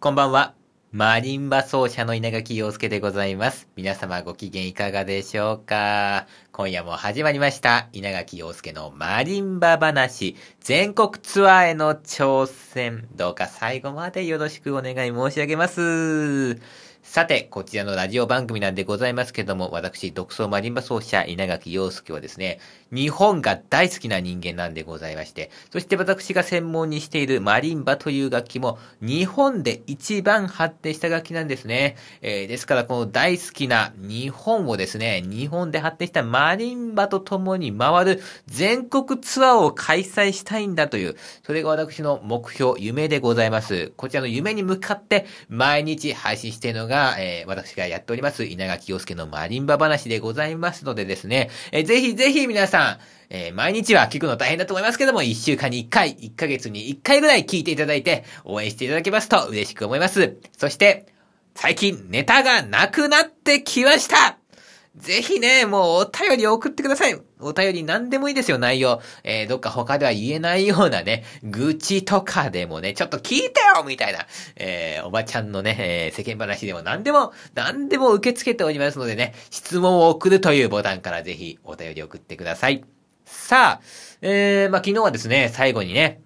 こんばんは。マリンバ奏者の稲垣陽介でございます。皆様ご機嫌いかがでしょうか？今夜も始まりました。稲垣陽介のマリンバ話。全国ツアーへの挑戦。どうか最後までよろしくお願い申し上げます。さて、こちらのラジオ番組なんでございますけども、私、独創マリンバ奏者、稲垣陽介はですね、日本が大好きな人間なんでございまして、そして私が専門にしているマリンバという楽器も、日本で一番発展した楽器なんですね。えー、ですから、この大好きな日本をですね、日本で発展したマリンバと共に回る全国ツアーを開催したいんだという、それが私の目標、夢でございます。こちらの夢に向かって、毎日配信しているのが、が、えー、私がやっております、稲垣陽介のマリンバ話でございますのでですね、えー、ぜひぜひ皆さん、えー、毎日は聞くの大変だと思いますけども、1週間に1回、1ヶ月に1回ぐらい聞いていただいて、応援していただけますと嬉しく思います。そして、最近ネタがなくなってきましたぜひね、もうお便り送ってください。お便り何でもいいですよ、内容。えー、どっか他では言えないようなね、愚痴とかでもね、ちょっと聞いてよみたいな、えー、おばちゃんのね、えー、世間話でも何でも、何でも受け付けておりますのでね、質問を送るというボタンからぜひお便り送ってください。さあ、えー、まあ、昨日はですね、最後にね、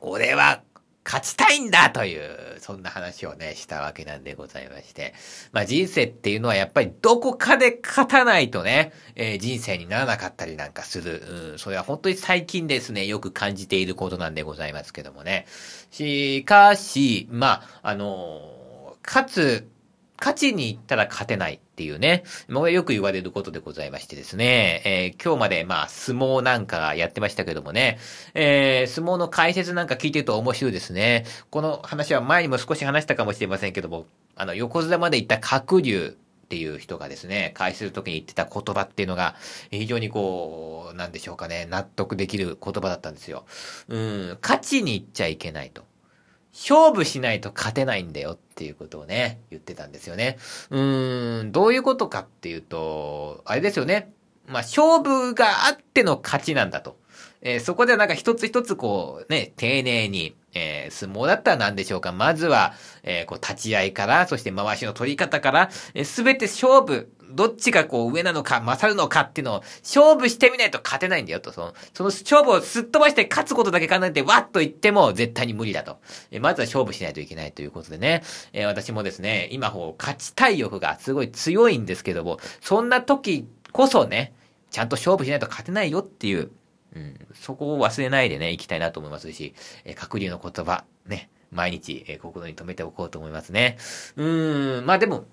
俺は勝ちたいんだという、そんな話をね、したわけなんでございまして。まあ人生っていうのはやっぱりどこかで勝たないとね、えー、人生にならなかったりなんかする。うん、それは本当に最近ですね、よく感じていることなんでございますけどもね。しかし、まあ、あのー、勝つ、勝ちに行ったら勝てないっていうね、もうよく言われることでございましてですね、えー、今日までまあ相撲なんかやってましたけどもね、えー、相撲の解説なんか聞いてると面白いですね。この話は前にも少し話したかもしれませんけども、あの、横綱まで行った角竜っていう人がですね、解説するときに言ってた言葉っていうのが、非常にこう、なんでしょうかね、納得できる言葉だったんですよ。うん、勝ちに行っちゃいけないと。勝負しないと勝てないんだよっていうことをね、言ってたんですよね。うーん、どういうことかっていうと、あれですよね。まあ、勝負があっての勝ちなんだと。えー、そこでなんか一つ一つこうね、丁寧に、えー、相撲だったら何でしょうか？まずは、えー、こう立ち合いから、そして回しの取り方から、す、え、べ、て勝負、どっちがこう上なのか、勝るのかっていうのを勝負してみないと勝てないんだよと。その、その勝負をすっ飛ばして勝つことだけ考えてわっと言っても絶対に無理だと。えまずは勝負しないといけないということでね。えー、私もですね、今こう勝ちたい欲がすごい強いんですけども、そんな時こそね、ちゃんと勝負しないと勝てないよっていう、うん、そこを忘れないでね、行きたいなと思いますし、えー、角流の言葉、ね、毎日、えー、心に留めておこうと思いますね。うーん、まあでも、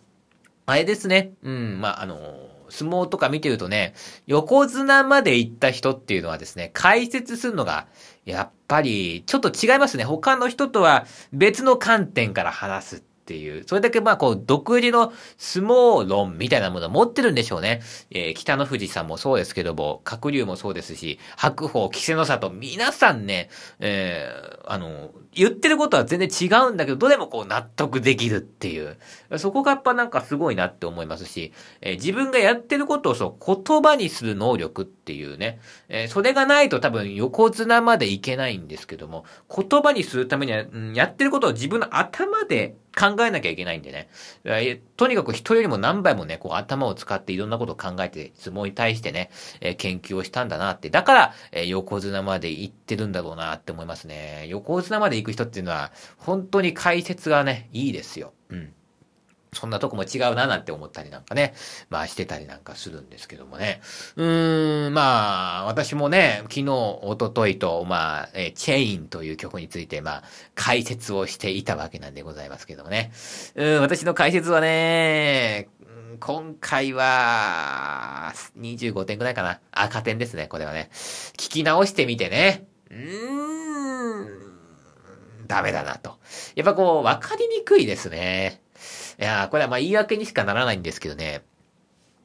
あれですね。うん、まあ、あの、相撲とか見てるとね、横綱まで行った人っていうのはですね、解説するのが、やっぱり、ちょっと違いますね。他の人とは別の観点から話すっていう、それだけまあこう、独自の相撲論みたいなものを持ってるんでしょうね。えー、北の富士さんもそうですけども、鶴竜もそうですし、白鵬、稀勢の里、皆さんね、えー、あの、言ってることは全然違うんだけど、どれもこう納得できるっていう。そこがやっぱなんかすごいなって思いますし、えー、自分がやってることをそう言葉にする能力っていうね、えー、それがないと多分横綱までいけないんですけども、言葉にするためには、うん、やってることを自分の頭で考えなきゃいけないんでね。とにかく人よりも何倍もね、こう頭を使っていろんなことを考えて、相撲に対してね、えー、研究をしたんだなって。だから、え、横綱まで行ってるんだろうなって思いますね。横綱までく人っていうのは、本当に解説がね、いいですよ。うん。そんなとこも違うななんて思ったりなんかね、まあしてたりなんかするんですけどもね。うーん、まあ、私もね、昨日、おとといと、まあ、えチェインという曲について、まあ、解説をしていたわけなんでございますけどもね。うん、私の解説はね、今回は、25点くらいかな。赤点ですね、これはね。聞き直してみてね。うーん、ダメだなと。やっぱこう、わかりにくいですね。いやこれはまあ言い訳にしかならないんですけどね、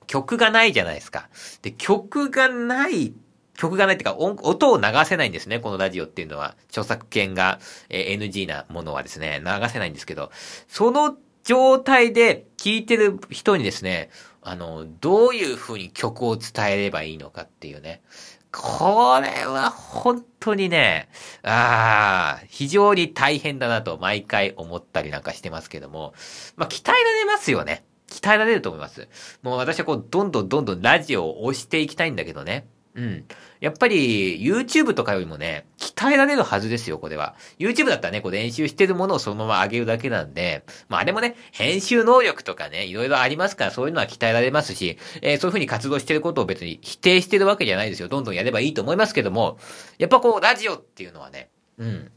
曲がないじゃないですか。で、曲がない、曲がないっていうか音、を流せないんですね、このラジオっていうのは。著作権が、NG なものはですね、流せないんですけど、その状態で聴いてる人にですね、あの、どういう風に曲を伝えればいいのかっていうね。これは本当にね、ああ、非常に大変だなと毎回思ったりなんかしてますけども、まあ、鍛えられますよね。鍛えられると思います。もう私はこう、どんどんどんどんラジオを押していきたいんだけどね。うん。やっぱり、YouTube とかよりもね、鍛えられるはずですよ、これは。YouTube だったらね、こう練習してるものをそのまま上げるだけなんで、まああれもね、編集能力とかね、いろいろありますから、そういうのは鍛えられますし、えー、そういうふうに活動してることを別に否定してるわけじゃないですよ。どんどんやればいいと思いますけども、やっぱこう、ラジオっていうのはね、うん。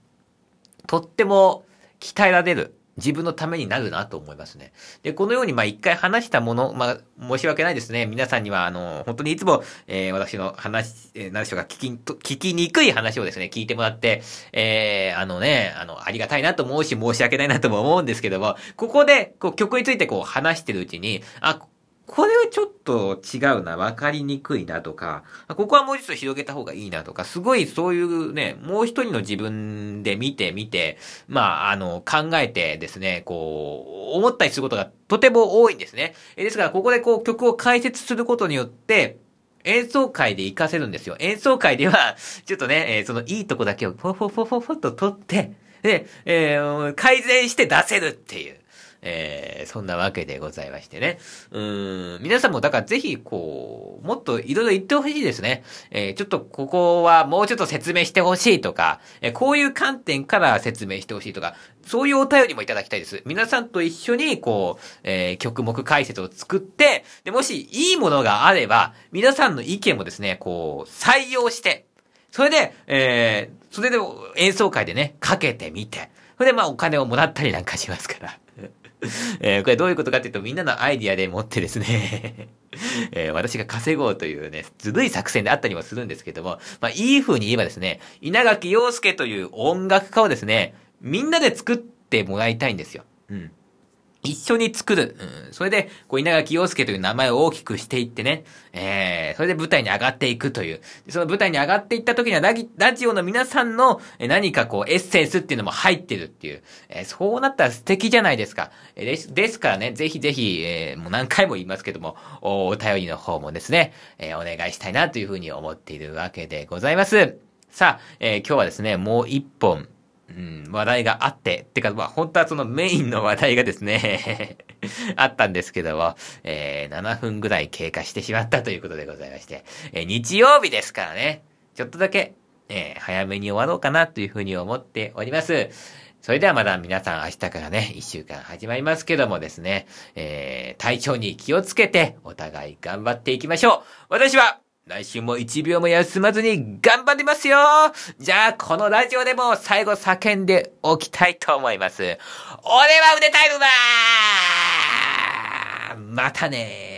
とっても鍛えられる。自分のためになるなと思いますね。で、このように、ま、一回話したもの、まあ、申し訳ないですね。皆さんには、あの、本当にいつも、えー、私の話、えー、何でしょうか、聞き、聞きにくい話をですね、聞いてもらって、えー、あのね、あの、ありがたいなと思うし、申し訳ないなとも思うんですけども、ここで、こう、曲についてこう、話してるうちに、あ、これはちょっと違うな、わかりにくいなとか、ここはもうちょっと広げた方がいいなとか、すごいそういうね、もう一人の自分で見てみて、まあ、あの、考えてですね、こう、思ったりすることがとても多いんですね。ですから、ここでこう曲を解説することによって、演奏会で活かせるんですよ。演奏会では、ちょっとね、えー、そのいいとこだけをフォフォフォフォフォと取って、で、えー、改善して出せるっていう。えー、そんなわけでございましてね。うん、皆さんもだからぜひ、こう、もっといろいろ言ってほしいですね。えー、ちょっとここはもうちょっと説明してほしいとか、えー、こういう観点から説明してほしいとか、そういうお便りもいただきたいです。皆さんと一緒に、こう、えー、曲目解説を作って、で、もしいいものがあれば、皆さんの意見もですね、こう、採用して、それで、えー、それで演奏会でね、かけてみて、それでまあお金をもらったりなんかしますから。えー、これどういうことかっていうと、みんなのアイディアでもってですね えー、私が稼ごうというね、ずるい作戦であったりもするんですけども、まあ、いい風に言えばですね、稲垣陽介という音楽家をですね、みんなで作ってもらいたいんですよ。うん。一緒に作る。うん。それで、こう、稲垣陽介という名前を大きくしていってね。えー、それで舞台に上がっていくという。その舞台に上がっていった時にはラ、ラジオの皆さんの何かこう、エッセンスっていうのも入ってるっていう。えー、そうなったら素敵じゃないですか。え、です、ですからね、ぜひぜひ、えー、もう何回も言いますけども、お、お便りの方もですね、えー、お願いしたいなというふうに思っているわけでございます。さあ、えー、今日はですね、もう一本、うん、話題があって、ってか、まあ、本当はそのメインの話題がですね あったんですけども、えー、7分ぐらい経過してしまったということでございまして、えー、日曜日ですからね、ちょっとだけ、えー、早めに終わろうかなというふうに思っております。それではまだ皆さん明日からね、一週間始まりますけどもですね、えー、体調に気をつけて、お互い頑張っていきましょう。私は、来週も一秒も休まずに頑張りますよ。じゃあ、このラジオでも最後叫んでおきたいと思います。俺は腕タイムだまたね